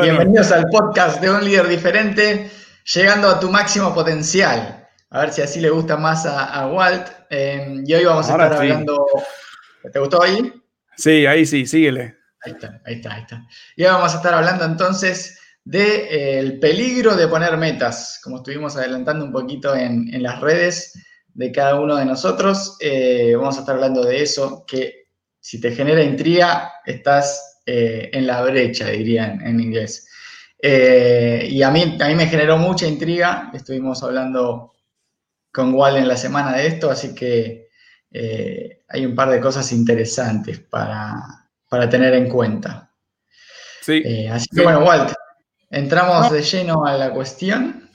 Bienvenidos al podcast de un líder diferente, llegando a tu máximo potencial. A ver si así le gusta más a, Walt. Em, y hoy vamos a estar hablando. ¿Te gustó ahí? Sí, ahí sí, síguele. Ahí está, ahí está, ahí está. Y hoy vamos a estar hablando entonces del de, peligro de poner metas, como estuvimos adelantando un poquito en, las redes de cada uno de nosotros. Eh, vamos a estar hablando de eso, que si te genera intriga, estás eh, en la brecha, diría en, inglés. Eh, y a mí, a mí me generó mucha intriga, estuvimos hablando con Wal en la semana de esto, así que eh, hay un par de cosas interesantes para, tener en cuenta. Sí. así que bueno, Walt, entramos de lleno a la cuestión.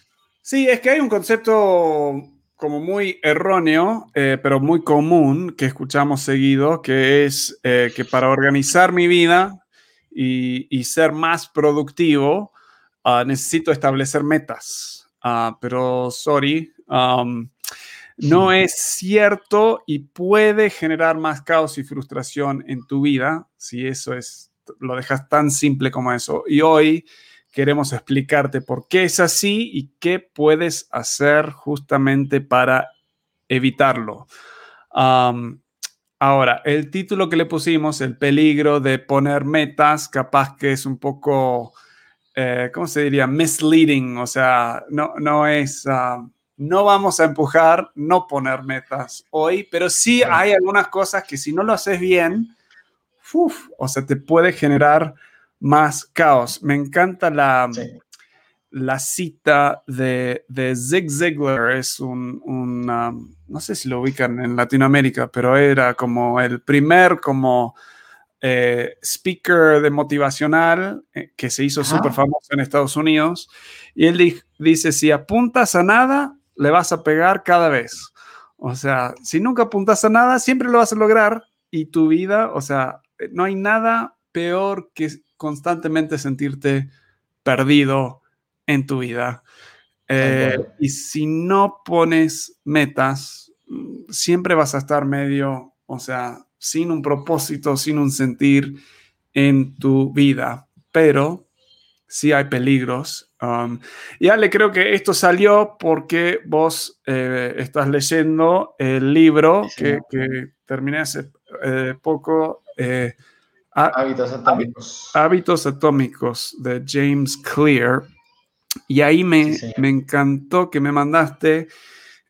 Sí, es que hay un concepto como muy erróneo, pero muy común que escuchamos seguido, que es que para organizar mi vida y, ser más productivo, ah, necesito establecer metas. Ah, pero, sorry, no es cierto y puede generar más caos y frustración en tu vida si eso es, lo dejas tan simple como eso. Y hoy queremos explicarte por qué es así y qué puedes hacer justamente para evitarlo. Ahora, el título que le pusimos, el peligro de poner metas, capaz que es un poco, eh, ¿cómo se diría? Misleading, o sea, no, no es, ah, no vamos a empujar, no poner metas hoy, pero sí hay algunas cosas que si no lo haces bien, o sea, te puede generar más caos. Me encanta la, la cita de, Zig Ziglar, es un, um, no sé si lo ubican en Latinoamérica, pero era como el primer como eh, speaker de motivacional eh, que se hizo súper famoso en Estados Unidos. Y él dice, si apuntas a nada, le vas a pegar cada vez. O sea, si nunca apuntas a nada, siempre lo vas a lograr y tu vida, o sea, no hay nada peor que constantemente sentirte perdido, en tu vida. Eh, y si no pones metas, siempre vas a estar medio, o sea, sin un propósito, sin un sentir en tu vida. Pero sí hay peligros. Um, y Ale, creo que esto salió porque vos eh, estás leyendo el libro que, terminé hace eh, poco. Hábitos atómicos. Hábitos atómicos de James Clear. Y ahí me, me encantó que me mandaste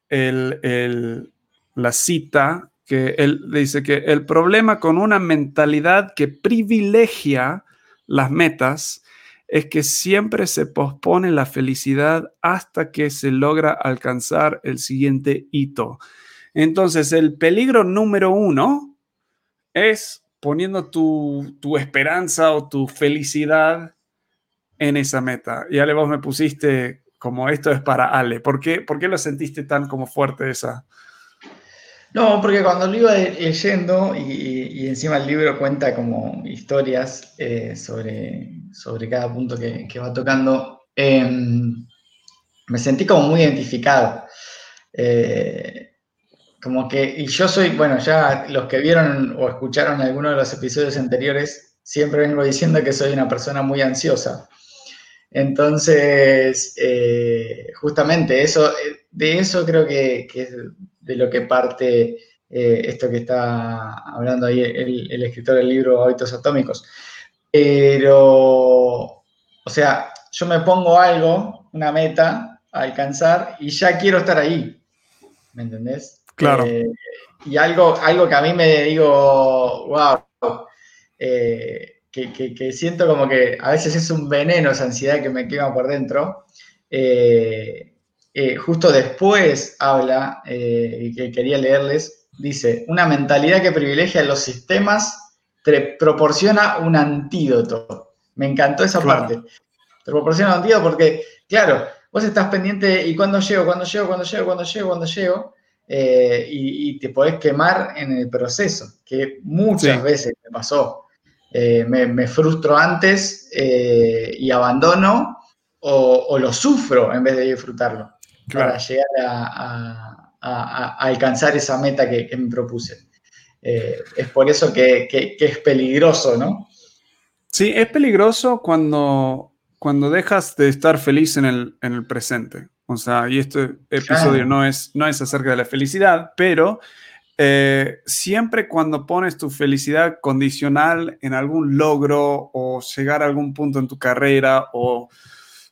el, la cita que él dice que el problema con una mentalidad que privilegia las metas es que siempre se pospone la felicidad hasta que se logra alcanzar el siguiente hito. Entonces, el peligro número uno es poniendo tu, tu esperanza o tu felicidad en esa meta. Y Ale, vos me pusiste como esto es para Ale. ¿Por qué, ¿Por qué lo sentiste tan como fuerte esa? No, porque cuando lo iba leyendo y, encima el libro cuenta como historias eh, sobre, sobre cada punto que, va tocando, em, me sentí como muy identificado. Eh, como que, y yo soy, bueno, ya los que vieron o escucharon alguno de los episodios anteriores, siempre vengo diciendo que soy una persona muy ansiosa. Entonces, eh, justamente eso, eh, de eso creo que, es de lo que parte eh, esto que está hablando ahí el, escritor del libro Hábitos Atómicos. Pero, o sea, yo me pongo algo, una meta a alcanzar y ya quiero estar ahí. ¿Me entendés? Claro. y algo, algo que a mí me digo, wow, que, siento como que a veces es un veneno esa ansiedad que me quema por dentro. Eh, eh, justo después habla, eh, y que quería leerles, dice, una mentalidad que privilegia los sistemas te proporciona un antídoto. Me encantó esa parte. Te proporciona un antídoto porque, claro, vos estás pendiente y cuando llego, cuando llego, cuando llego, cuando llego, cuando llego, y, te podés quemar en el proceso, que muchas veces me pasó. Eh, me, frustro antes eh, y abandono o, lo sufro en vez de disfrutarlo para llegar a, alcanzar esa meta que, me propuse. Eh, es por eso que, es peligroso, ¿no? Sí, es peligroso cuando cuando dejas de estar feliz en el, en el presente. O sea, y este episodio no, es, no es acerca de la felicidad, pero eh, siempre cuando pones tu felicidad condicional en algún logro o llegar a algún punto en tu carrera o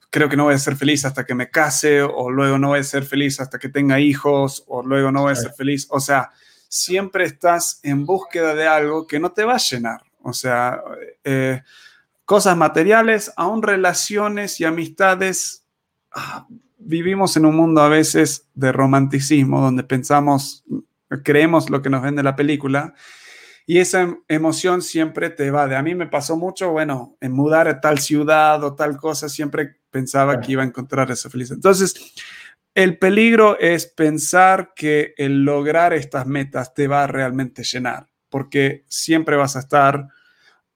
creo que no voy a ser feliz hasta que me case o luego no voy a ser feliz hasta que tenga hijos o luego no voy a ser feliz. O sea, siempre estás en búsqueda de algo que no te va a llenar. O sea, eh, cosas materiales, aún relaciones y amistades. Ah, vivimos en un mundo a veces de romanticismo donde pensamos creemos lo que nos vende la película. Y esa em, emoción siempre te va. De a mí me pasó mucho, bueno, en mudar a tal ciudad o tal cosa, siempre pensaba que iba a encontrar esa felicidad. Entonces, el peligro es pensar que el lograr estas metas te va a realmente llenar, porque siempre vas a estar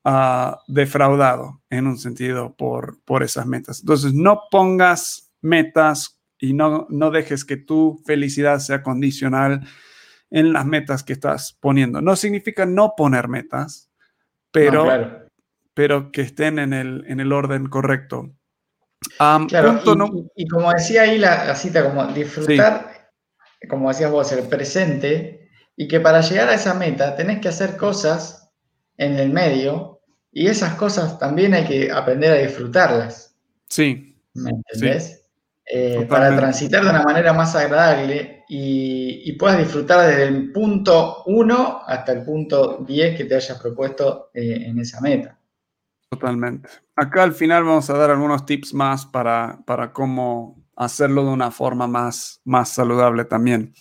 ah, defraudado en un sentido por, por esas metas. Entonces, no pongas metas y no, no dejes que tu felicidad sea condicional en las metas que estás poniendo. No significa no poner metas, pero, pero que estén en el, en el orden correcto. claro, y, como decía ahí la, cita, como disfrutar, como decías vos, el presente, y que para llegar a esa meta tenés que hacer cosas en el medio, y esas cosas también hay que aprender a disfrutarlas. Sí. ¿Me entendés? Eh, para transitar de una manera más agradable y, puedas disfrutar desde el punto 1 hasta el punto 10 que te hayas propuesto eh, en esa meta. Totalmente. Acá al final vamos a dar algunos tips más para, para cómo hacerlo de una forma más, más saludable también.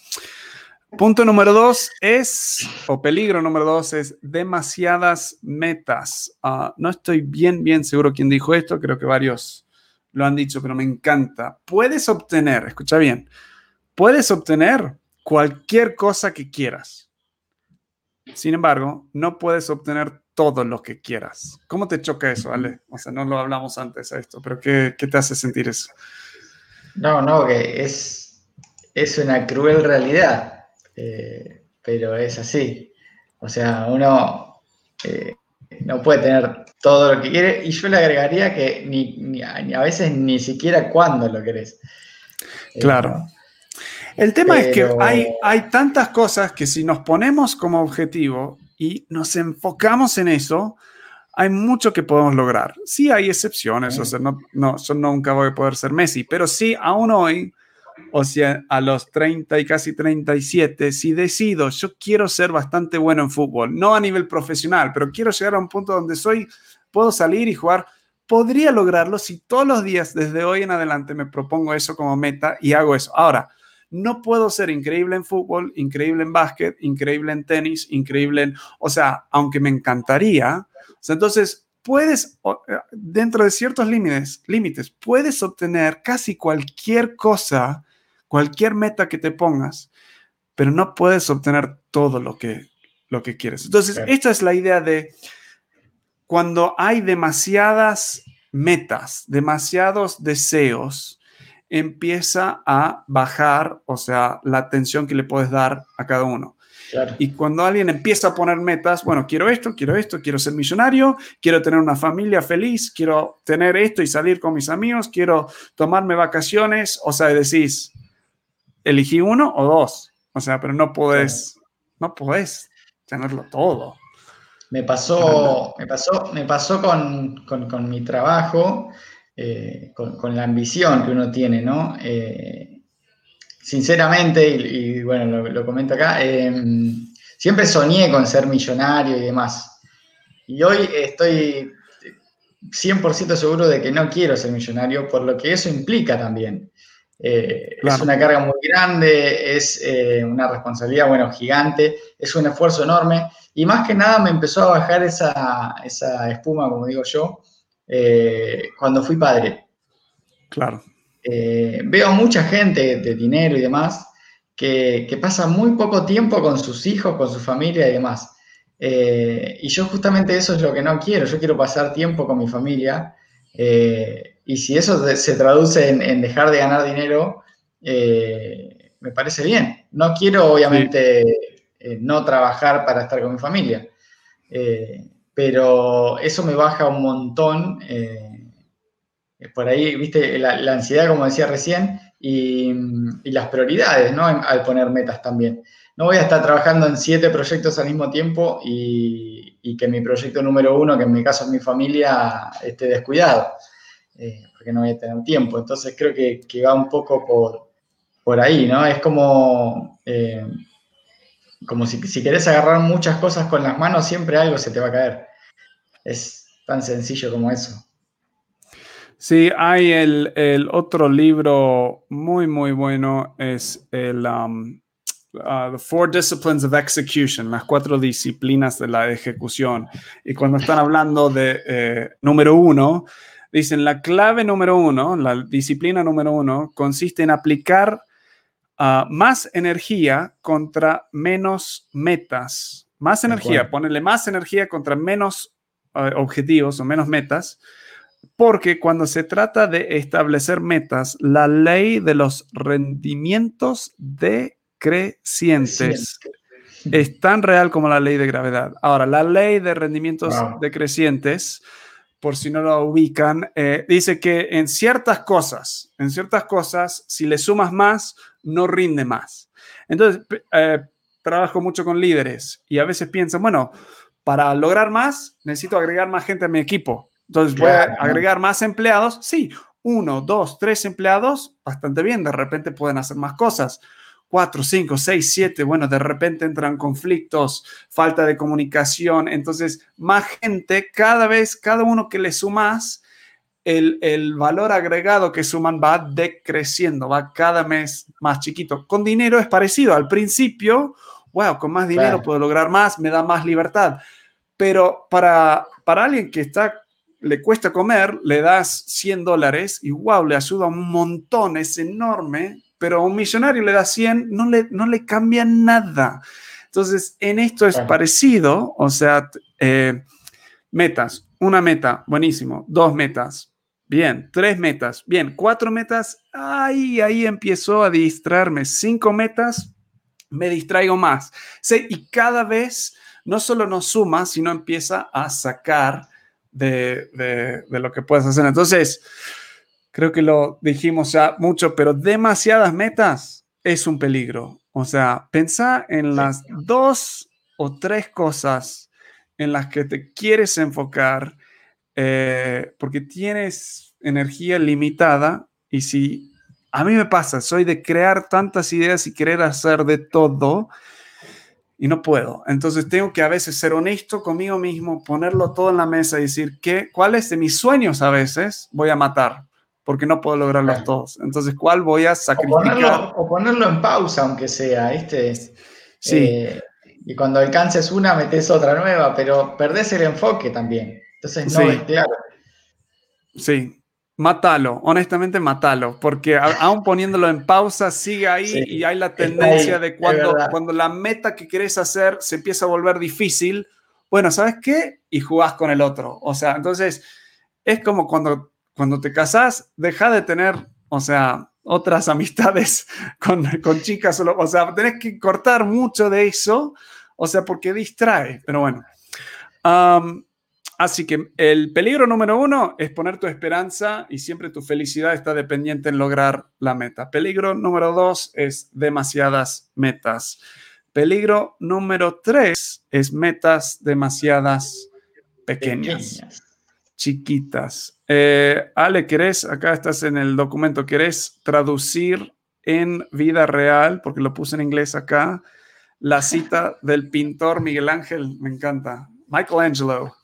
Punto número dos es, o peligro número dos es demasiadas metas. Ah, no estoy bien, bien seguro quién dijo esto, creo que varios lo han dicho, pero me encanta. Puedes obtener, escucha bien, puedes obtener cualquier cosa que quieras. Sin embargo, no puedes obtener todo lo que quieras. ¿Cómo te choca eso, Ale? O sea, no lo hablamos antes a esto, pero ¿qué, te hace sentir eso? No, no, que es, es una cruel realidad, eh, pero es así. O sea, uno eh, no puede tener todo lo que quiere y yo le agregaría que ni, a veces ni siquiera cuándo lo querés. Eh, claro. El tema es que hay, hay tantas cosas que si nos ponemos como objetivo y nos enfocamos en eso, hay mucho que podemos lograr. Sí hay excepciones, o sea, no, no, yo nunca voy a poder ser Messi, pero sí, aún hoy, o sea, a los 30 y casi 37, si decido, yo quiero ser bastante bueno en fútbol, no a nivel profesional, pero quiero llegar a un punto donde soy, puedo salir y jugar, podría lograrlo si todos los días desde hoy en adelante me propongo eso como meta y hago eso. Ahora, no puedo ser increíble en fútbol, increíble en básquet, increíble en tenis, increíble en, o sea, aunque me encantaría, entonces puedes, eh, dentro de ciertos límites, límites, puedes obtener casi cualquier cosa, cualquier meta que te pongas, pero no puedes obtener todo lo que, lo que quieres. Entonces, esta es la idea de cuando hay demasiadas metas, demasiados deseos, empieza a bajar, o sea, la atención que le puedes dar a cada uno. Y cuando alguien empieza a poner metas, bueno, quiero esto, quiero esto, quiero ser millonario, quiero tener una familia feliz, quiero tener esto y salir con mis amigos, quiero tomarme vacaciones, o sea, decís, elegí uno o dos, o sea, pero no puedes, no puedes tenerlo todo. Me pasó, me pasó, me pasó con, mi trabajo, eh, con, la ambición que uno tiene, ¿no? Eh, sinceramente, y, bueno, lo, comento acá, em, siempre soñé con ser millonario y demás. Y hoy estoy 100% seguro de que no quiero ser millonario, por lo que eso implica también. Eh, es una carga muy grande, es eh, una responsabilidad, bueno, gigante, es un esfuerzo enorme. Y más que nada me empezó a bajar esa, espuma, como digo yo, eh, cuando fui padre. Claro. Eh, veo mucha gente de dinero y demás que, pasa muy poco tiempo con sus hijos, con su familia y demás. Eh, y yo justamente eso es lo que no quiero, yo quiero pasar tiempo con mi familia eh, y si eso se traduce en, dejar de ganar dinero, me parece bien. No quiero obviamente no trabajar para estar con mi familia, pero eso me baja un montón por ahí, viste, la, ansiedad, como decía recién, y, las prioridades, ¿no? Al poner metas también. No voy a estar trabajando en siete proyectos al mismo tiempo y, que mi proyecto número uno, que en mi caso es mi familia, esté descuidado, eh, porque no voy a tener tiempo. Entonces creo que, va un poco por, por ahí, ¿no? Es como, eh, como si, si querés agarrar muchas cosas con las manos, siempre algo se te va a caer. Es tan sencillo como eso. Sí, hay el, otro libro muy, muy bueno, es el um, uh, The Four Disciplines of Execution, las cuatro disciplinas de la ejecución. Y cuando están hablando de eh, número uno, dicen la clave número uno, la disciplina número uno, consiste en aplicar uh, más energía contra menos metas. Más energía, ponerle más energía contra menos uh, objetivos o menos metas porque cuando se trata de establecer metas, la ley de los rendimientos decrecientes es tan real como la ley de gravedad. Ahora, la ley de rendimientos decrecientes, por si no lo ubican, eh, dice que en ciertas cosas, en ciertas cosas, si le sumas más, no rinde más. Entonces, eh, trabajo mucho con líderes y a veces piensan, bueno, para lograr más, necesito agregar más gente a mi equipo. Entonces, voy a agregar más empleados. Sí, uno, dos, tres empleados, bastante bien. De repente pueden hacer más cosas. Cuatro, cinco, seis, siete. Bueno, de repente entran conflictos, falta de comunicación. Entonces, más gente, cada vez, cada uno que le sumas, el, el, valor agregado que suman va decreciendo, va cada mes más chiquito. Con dinero es parecido. Al principio, wow, con más dinero puedo lograr más, me da más libertad. Pero para, para alguien que está le cuesta comer, le das 100 dólares y wow, le ayuda un montón, es enorme, pero a un millonario le da 100, no le, no le cambia nada. Entonces, en esto es parecido, o sea, eh, metas, una meta, buenísimo, dos metas, bien, tres metas, bien, cuatro metas, ahí, ahí empiezo a distraerme, cinco metas, me distraigo más. Sí, y cada vez no solo nos suma, sino empieza a sacar de, lo que puedes hacer. Entonces, creo que lo dijimos ya mucho, pero demasiadas metas es un peligro. O sea, pensá en las dos o tres cosas en las que te quieres enfocar eh, porque tienes energía limitada y si a mí me pasa, soy de crear tantas ideas y querer hacer de todo y no puedo. Entonces tengo que a veces ser honesto conmigo mismo, ponerlo todo en la mesa y decir que cuáles de mis sueños a veces voy a matar porque no puedo lograrlos todos. Entonces, ¿cuál voy a sacrificar? O ponerlo, en pausa, aunque sea, ¿viste? Sí. Eh, y cuando alcances una, metes otra nueva, pero perdés el enfoque también. Entonces, no es claro. Sí, Mátalo, honestamente mátalo, porque aún poniéndolo en pausa sigue ahí y hay la tendencia de cuando, cuando la meta que querés hacer se empieza a volver difícil, bueno, ¿sabes qué? Y jugás con el otro. O sea, entonces es como cuando, cuando te casás, deja de tener, o sea, otras amistades con, con chicas, o sea, tenés que cortar mucho de eso, o sea, porque distrae, pero bueno. Así que el peligro número uno es poner tu esperanza y siempre tu felicidad está dependiente en lograr la meta. Peligro número dos es demasiadas metas. Peligro número tres es metas demasiadas pequeñas, chiquitas. Eh, Ale, ¿querés? Acá estás en el documento, ¿querés traducir en vida real? Porque lo puse en inglés acá. La cita del pintor Miguel Ángel, me encanta. Michelangelo.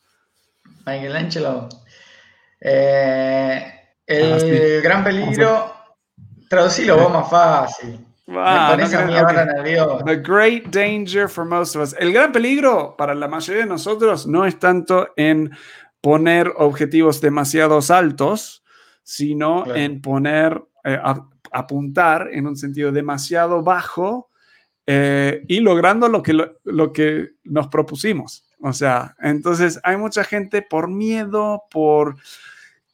Michelangelo. Eh, el ah, gran peligro, traducilo vos más fácil. The great danger for most of us. El gran peligro para la mayoría de nosotros no es tanto en poner objetivos demasiado altos, sino en poner, eh, apuntar en un sentido demasiado bajo eh, y logrando lo que, lo que nos propusimos. O sea, entonces hay mucha gente por miedo, por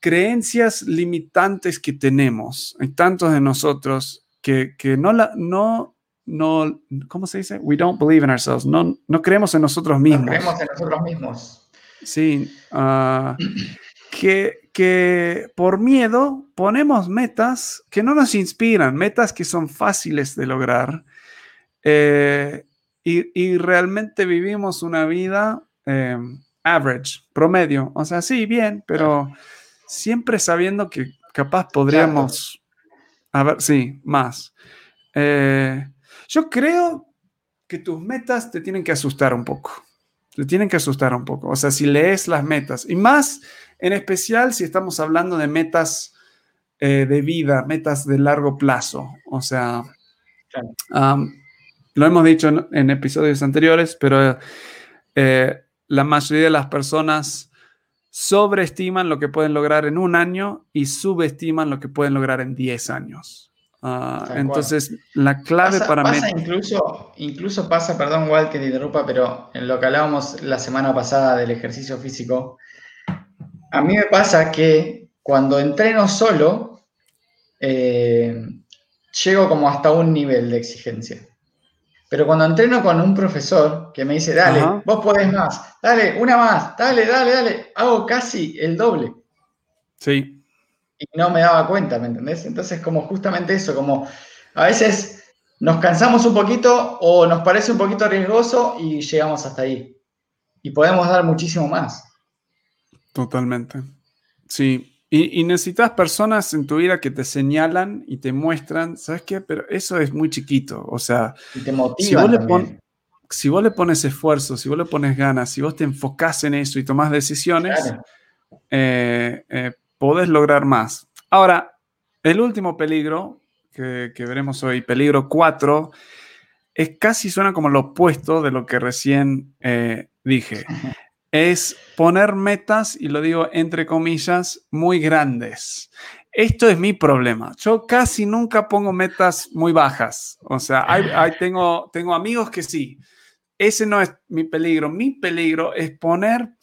creencias limitantes que tenemos. Hay tantos de nosotros que, que no la, no, no, ¿cómo se dice? We don't believe in ourselves. No, no creemos en nosotros mismos. No creemos en nosotros mismos. Sí. Uh, que, que por miedo ponemos metas que no nos inspiran, metas que son fáciles de lograr. Eh, y, realmente vivimos una vida eh, average, promedio. O sea, sí, bien, pero siempre sabiendo que capaz podríamos, a ver, sí, más. Eh, yo creo que tus metas te tienen que asustar un poco. Te tienen que asustar un poco. O sea, si lees las metas, y más en especial si estamos hablando de metas eh, de vida, metas de largo plazo. O sea, lo hemos dicho en, episodios anteriores, pero eh, la mayoría de las personas sobreestiman lo que pueden lograr en un año y subestiman lo que pueden lograr en 10 años. Ah, entonces, la clave para mí... Incluso, incluso pasa, perdón, Walt, que te interrumpa, pero en lo que hablábamos la semana pasada del ejercicio físico, a mí me pasa que cuando entreno solo, eh, llego como hasta un nivel de exigencia. Pero cuando entreno con un profesor que me dice, dale, vos podés más, dale, una más, dale, dale, dale, hago casi el doble. Sí. Y no me daba cuenta, ¿me entendés? Entonces, como justamente eso, como a veces nos cansamos un poquito o nos parece un poquito riesgoso y llegamos hasta ahí. Y podemos dar muchísimo más. Totalmente. Sí, y, necesitas personas en tu vida que te señalan y te muestran, ¿sabes qué? Pero eso es muy chiquito. O sea, te si, vos le si vos le pones esfuerzo, si vos le pones ganas, si vos te enfocás en eso y tomás decisiones, eh, eh, podés lograr más. Ahora, el último peligro que, veremos hoy, peligro 4, es casi suena como lo opuesto de lo que recién eh, dije. es poner metas, y lo digo entre comillas, muy grandes. Esto es mi problema. Yo casi nunca pongo metas muy bajas. O sea, tengo, tengo amigos que sí. Ese no es mi peligro. Mi peligro es poner...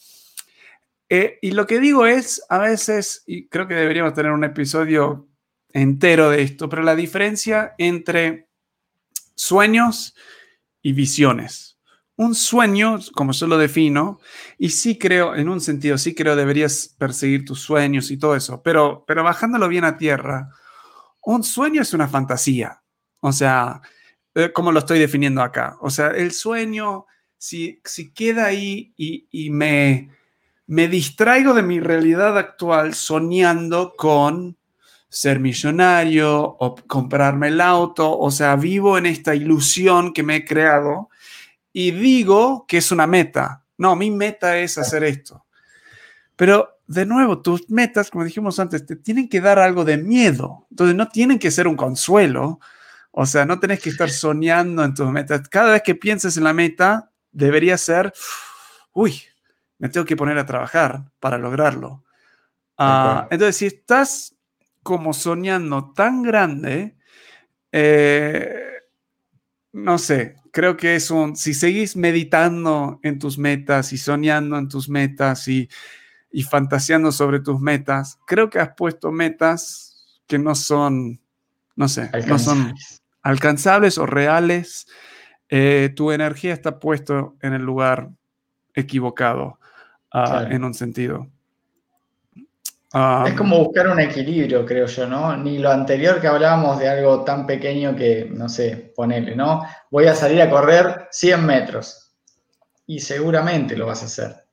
Eh, y lo que digo es, a veces, y creo que deberíamos tener un episodio entero de esto, pero la diferencia entre sueños y visiones un sueño, como yo lo defino, y sí creo, en un sentido, sí creo deberías perseguir tus sueños y todo eso, pero, pero bajándolo bien a tierra, un sueño es una fantasía. O sea, eh, como lo estoy definiendo acá. O sea, el sueño, si, si queda ahí y, y me, me distraigo de mi realidad actual soñando con ser millonario o comprarme el auto, o sea, vivo en esta ilusión que me he creado y digo que es una meta. No, mi meta es hacer esto. Pero de nuevo, tus metas, como dijimos antes, te tienen que dar algo de miedo. Entonces no tienen que ser un consuelo. O sea, no tenés que estar soñando en tus metas. Cada vez que pienses en la meta, debería ser, uy, me tengo que poner a trabajar para lograrlo. Ah, entonces, si estás como soñando tan grande, eh, no sé, creo que es un, si seguís meditando en tus metas y soñando en tus metas y, y fantaseando sobre tus metas, creo que has puesto metas que no son, no sé, no son alcanzables o reales. Eh, tu energía está puesto en el lugar equivocado ah, en un sentido es como buscar un equilibrio, creo yo, ¿no? Ni lo anterior que hablábamos de algo tan pequeño que, no sé, ponele, ¿no? Voy a salir a correr 100 metros y seguramente lo vas a hacer.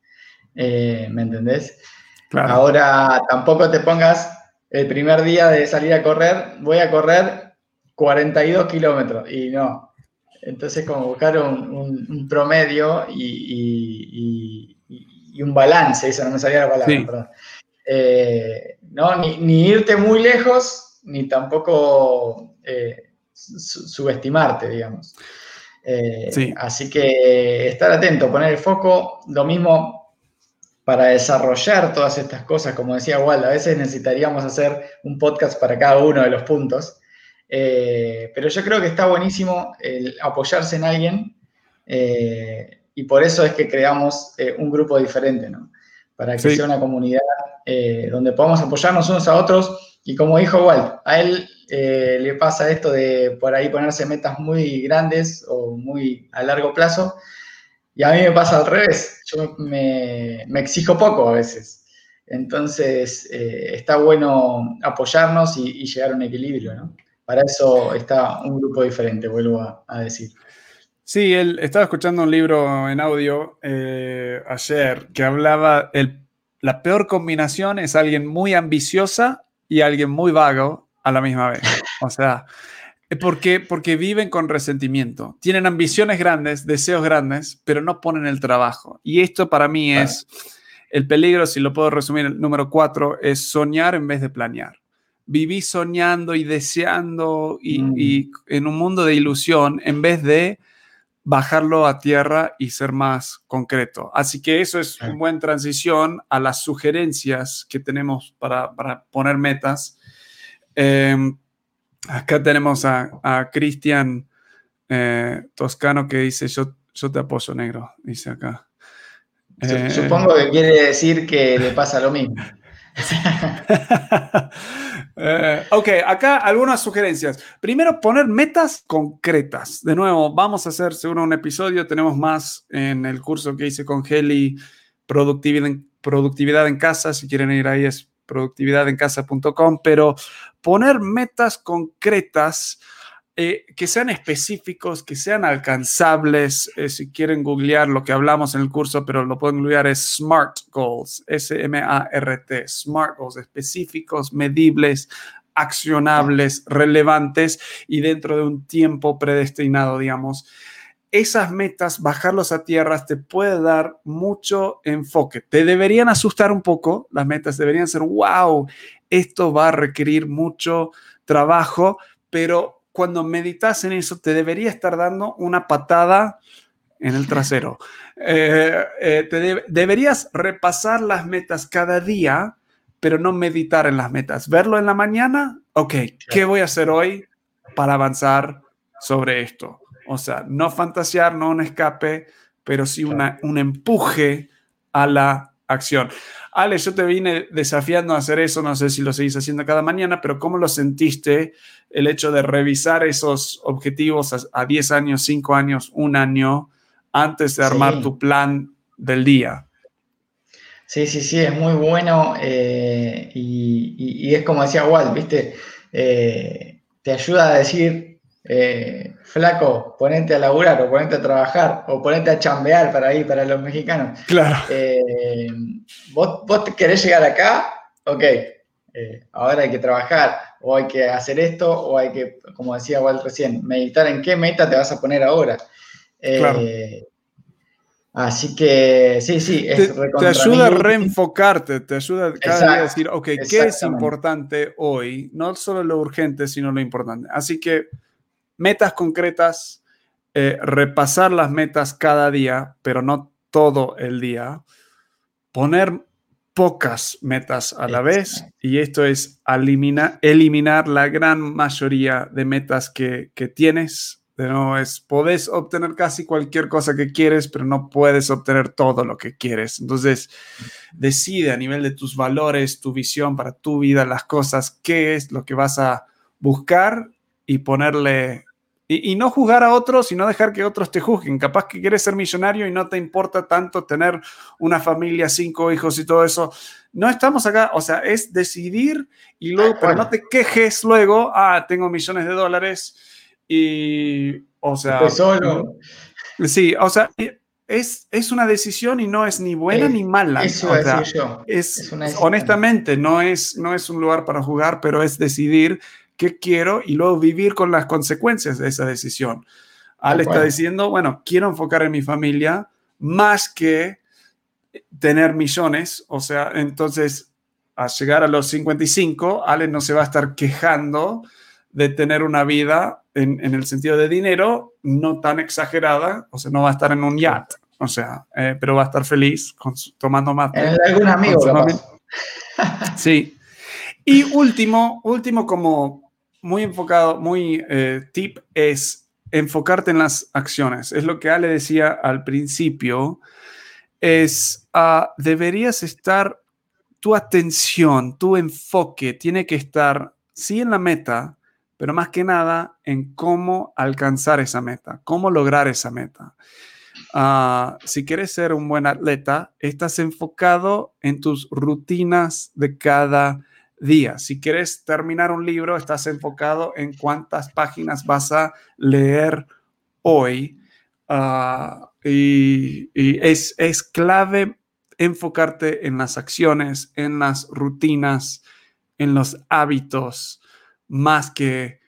Eh, ¿Me entendés? Ahora tampoco te pongas el primer día de salir a correr, voy a correr 42 kilómetros y no. Entonces, como buscar un, promedio y, un balance, eso no me salía la palabra, perdón. Eh, ¿no? Ni, irte muy lejos, ni tampoco eh, subestimarte, digamos. Eh, así que estar atento, poner el foco, lo mismo para desarrollar todas estas cosas, como decía Walt, a veces necesitaríamos hacer un podcast para cada uno de los puntos, pero yo creo que está buenísimo el apoyarse en alguien y por eso es que creamos un grupo diferente, ¿no? Para que sea una comunidad eh, donde podamos apoyarnos unos a otros. Y como dijo Walt, a él eh, le pasa esto de por ahí ponerse metas muy grandes o muy a largo plazo. Y a mí me pasa al revés. Yo me, exijo poco a veces. Entonces, eh, está bueno apoyarnos y, llegar a un equilibrio, ¿no? Para eso está un grupo diferente, vuelvo a, decir. Sí, él estaba escuchando un libro en audio eh, ayer que hablaba, el, la peor combinación es alguien muy ambiciosa y alguien muy vago a la misma vez. O sea, porque, porque viven con resentimiento. Tienen ambiciones grandes, deseos grandes, pero no ponen el trabajo. Y esto para mí es el peligro, si lo puedo resumir, el número cuatro, es soñar en vez de planear. Viví soñando y deseando y, mm. y en un mundo de ilusión en vez de bajarlo a tierra y ser más concreto. Así que eso es una buena transición a las sugerencias que tenemos para, para poner metas. Em, acá tenemos a, Cristian eh, Toscano que dice, yo, yo te apoyo negro, dice acá. Eh, supongo que quiere decir que le pasa lo mismo. Eh, ok, acá algunas sugerencias. Primero, poner metas concretas. De nuevo, vamos a hacer seguro un episodio. Tenemos más en el curso que hice con Heli, productividad en, productividad en casa. Si quieren ir ahí es productividadencasa.com. Pero poner metas concretas eh, que sean específicos, que sean alcanzables. Eh, si quieren googlear lo que hablamos en el curso, pero lo pueden googlear, es SMART Goals, S-M-A-R-T, SMART Goals, específicos, medibles, accionables, relevantes y dentro de un tiempo predestinado, digamos. Esas metas, bajarlos a tierra, te puede dar mucho enfoque. Te deberían asustar un poco, las metas deberían ser, wow, esto va a requerir mucho trabajo, pero cuando meditas en eso, te debería estar dando una patada en el trasero. Eh, eh, te deberías repasar las metas cada día, pero no meditar en las metas. Verlo en la mañana, ok, ¿qué voy a hacer hoy para avanzar sobre esto? O sea, no fantasear, no un escape, pero sí una, un empuje a la acción. Ale, yo te vine desafiando a hacer eso, no sé si lo seguís haciendo cada mañana, pero ¿cómo lo sentiste el hecho de revisar esos objetivos a, 10 años, 5 años, un año, antes de armar tu plan del día? Sí, sí, sí, es muy bueno eh, y, es como decía Walt, ¿viste? Eh, te ayuda a decir, eh, flaco, ponete a laburar o ponete a trabajar o ponete a chambear para ahí, para los mexicanos. Claro. ¿vos, ¿vos, querés llegar acá? Ok, ahora hay que trabajar o hay que hacer esto o hay que, como decía Walt recién, meditar en qué meta te vas a poner ahora. Así que sí, sí, es te, te ayuda a reenfocarte, te ayuda cada día a decir, ok, ¿qué es importante hoy? No solo lo urgente, sino lo importante. Así que metas concretas, eh, repasar las metas cada día, pero no todo el día, poner pocas metas a la vez y esto es eliminar la gran mayoría de metas que, tienes. De nuevo, es, podés obtener casi cualquier cosa que quieres, pero no puedes obtener todo lo que quieres. Entonces, decide a nivel de tus valores, tu visión para tu vida, las cosas, qué es lo que vas a buscar y ponerle y, no juzgar a otros, sino dejar que otros te juzguen. Capaz que quieres ser millonario y no te importa tanto tener una familia, cinco hijos y todo eso. No estamos acá, o sea, es decidir y luego, pero no te quejes luego, ah, tengo millones de dólares y, o sea... solo. Sí, o sea, es, es, una decisión y no es ni buena ni mala. Eso o yo. Es, honestamente, no es, no es un lugar para jugar, pero es decidir qué quiero y luego vivir con las consecuencias de esa decisión. Ale está diciendo, bueno, quiero enfocar en mi familia más que tener millones, o sea, entonces a llegar a los 55, Ale no se va a estar quejando de tener una vida en, el sentido de dinero no tan exagerada, o sea, no va a estar en un yacht, o sea, eh, pero va a estar feliz tomando más. En algún amigo, Sí. Y último, último como muy enfocado, muy eh, tip es enfocarte en las acciones. Es lo que Ale decía al principio, es ah, deberías estar, tu atención, tu enfoque tiene que estar, sí en la meta, pero más que nada en cómo alcanzar esa meta, cómo lograr esa meta. ah, si quieres ser un buen atleta, estás enfocado en tus rutinas de cada día. Si quieres terminar un libro, estás enfocado en cuántas páginas vas a leer hoy. Ah, y, es, es, clave enfocarte en las acciones, en las rutinas, en los hábitos, más que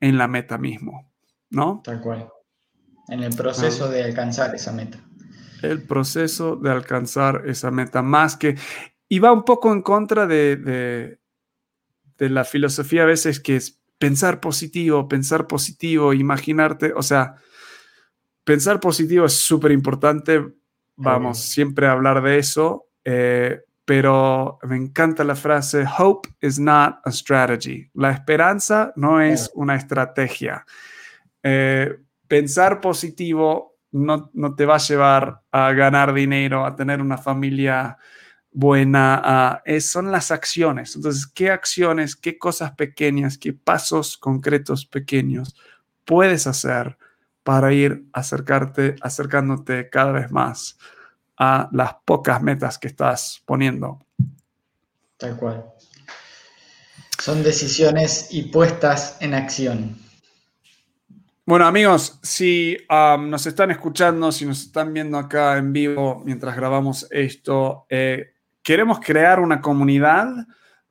en la meta mismo, ¿no? Tal cual. En el proceso ah. de alcanzar esa meta. El proceso de alcanzar esa meta, más que... Y va un poco en contra de, de la filosofía a veces que es pensar positivo, pensar positivo, imaginarte, o sea, pensar positivo es súper importante, vamos siempre a hablar de eso, eh, pero me encanta la frase, hope is not a strategy, la esperanza no es una estrategia. Eh, pensar positivo no, no, te va a llevar a ganar dinero, a tener una familia buena, son las acciones. Entonces, ¿qué acciones, qué cosas pequeñas, qué pasos concretos pequeños puedes hacer para ir acercarte, acercándote cada vez más a las pocas metas que estás poniendo? Tal cual. Son decisiones y puestas en acción. Bueno, amigos, si um, nos están escuchando, si nos están viendo acá en vivo mientras grabamos esto, eh, queremos crear una comunidad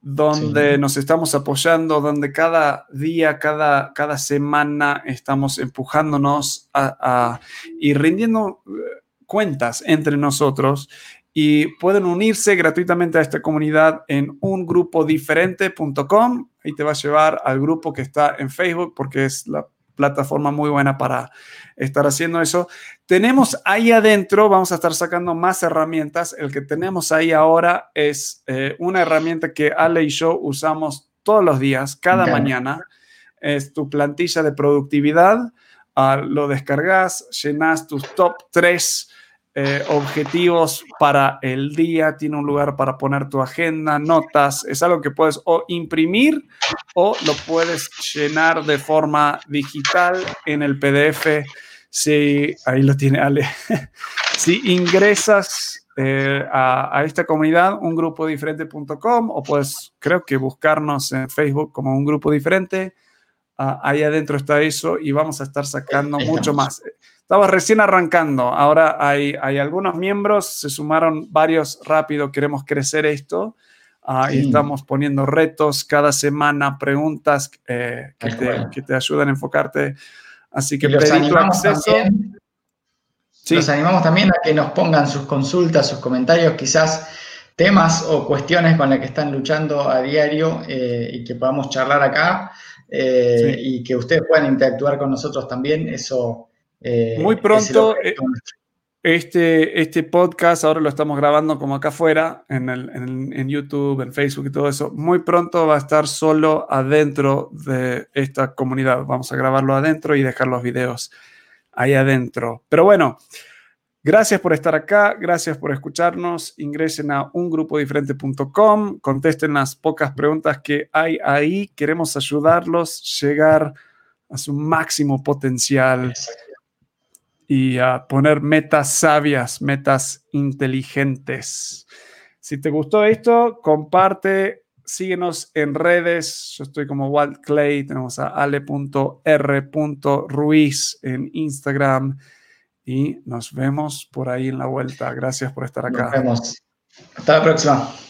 donde nos estamos apoyando, donde cada día, cada, cada semana estamos empujándonos a, y rindiendo eh, cuentas entre nosotros y pueden unirse gratuitamente a esta comunidad en ungrupodiferente.com. Ahí te va a llevar al grupo que está en Facebook porque es la plataforma muy buena para estar haciendo eso. Tenemos ahí adentro, vamos a estar sacando más herramientas. El que tenemos ahí ahora es eh, una herramienta que Ale y yo usamos todos los días, cada mañana. Es tu plantilla de productividad. Ah, lo descargas, llenas tus top 3 eh, objetivos para el día, tiene un lugar para poner tu agenda, notas, es algo que puedes o imprimir o lo puedes llenar de forma digital en el PDF. Si, ahí lo tiene Ale. si ingresas eh, a, esta comunidad, un grupo diferente.com o puedes, creo que buscarnos en Facebook como un grupo diferente. Ah, ahí adentro está eso y vamos a estar sacando mucho más. Estaba recién arrancando, ahora hay, hay algunos miembros, se sumaron varios rápido, queremos crecer esto. Ah, y estamos poniendo retos cada semana, preguntas eh, que, te, que, te, ayudan a enfocarte. Así que pedir tu acceso. También, Los animamos también a que nos pongan sus consultas, sus comentarios, quizás temas o cuestiones con las que están luchando a diario eh, y que podamos charlar acá eh, y que ustedes puedan interactuar con nosotros también. Eso eh, Muy pronto, eh, este, este podcast, ahora lo estamos grabando como acá afuera, en, en, YouTube, en Facebook y todo eso. Muy pronto va a estar solo adentro de esta comunidad. Vamos a grabarlo adentro y dejar los videos ahí adentro. Pero bueno, gracias por estar acá, gracias por escucharnos. Ingresen a ungrupodiferente.com, contesten las pocas preguntas que hay ahí. Queremos ayudarlos a llegar a su máximo potencial y a poner metas sabias, metas inteligentes. Si te gustó esto, comparte, síguenos en redes. Yo estoy como Walt Clay, tenemos a ale.r.ruiz en Instagram y nos vemos por ahí en la vuelta. Gracias por estar acá. Nos vemos. Hasta la próxima.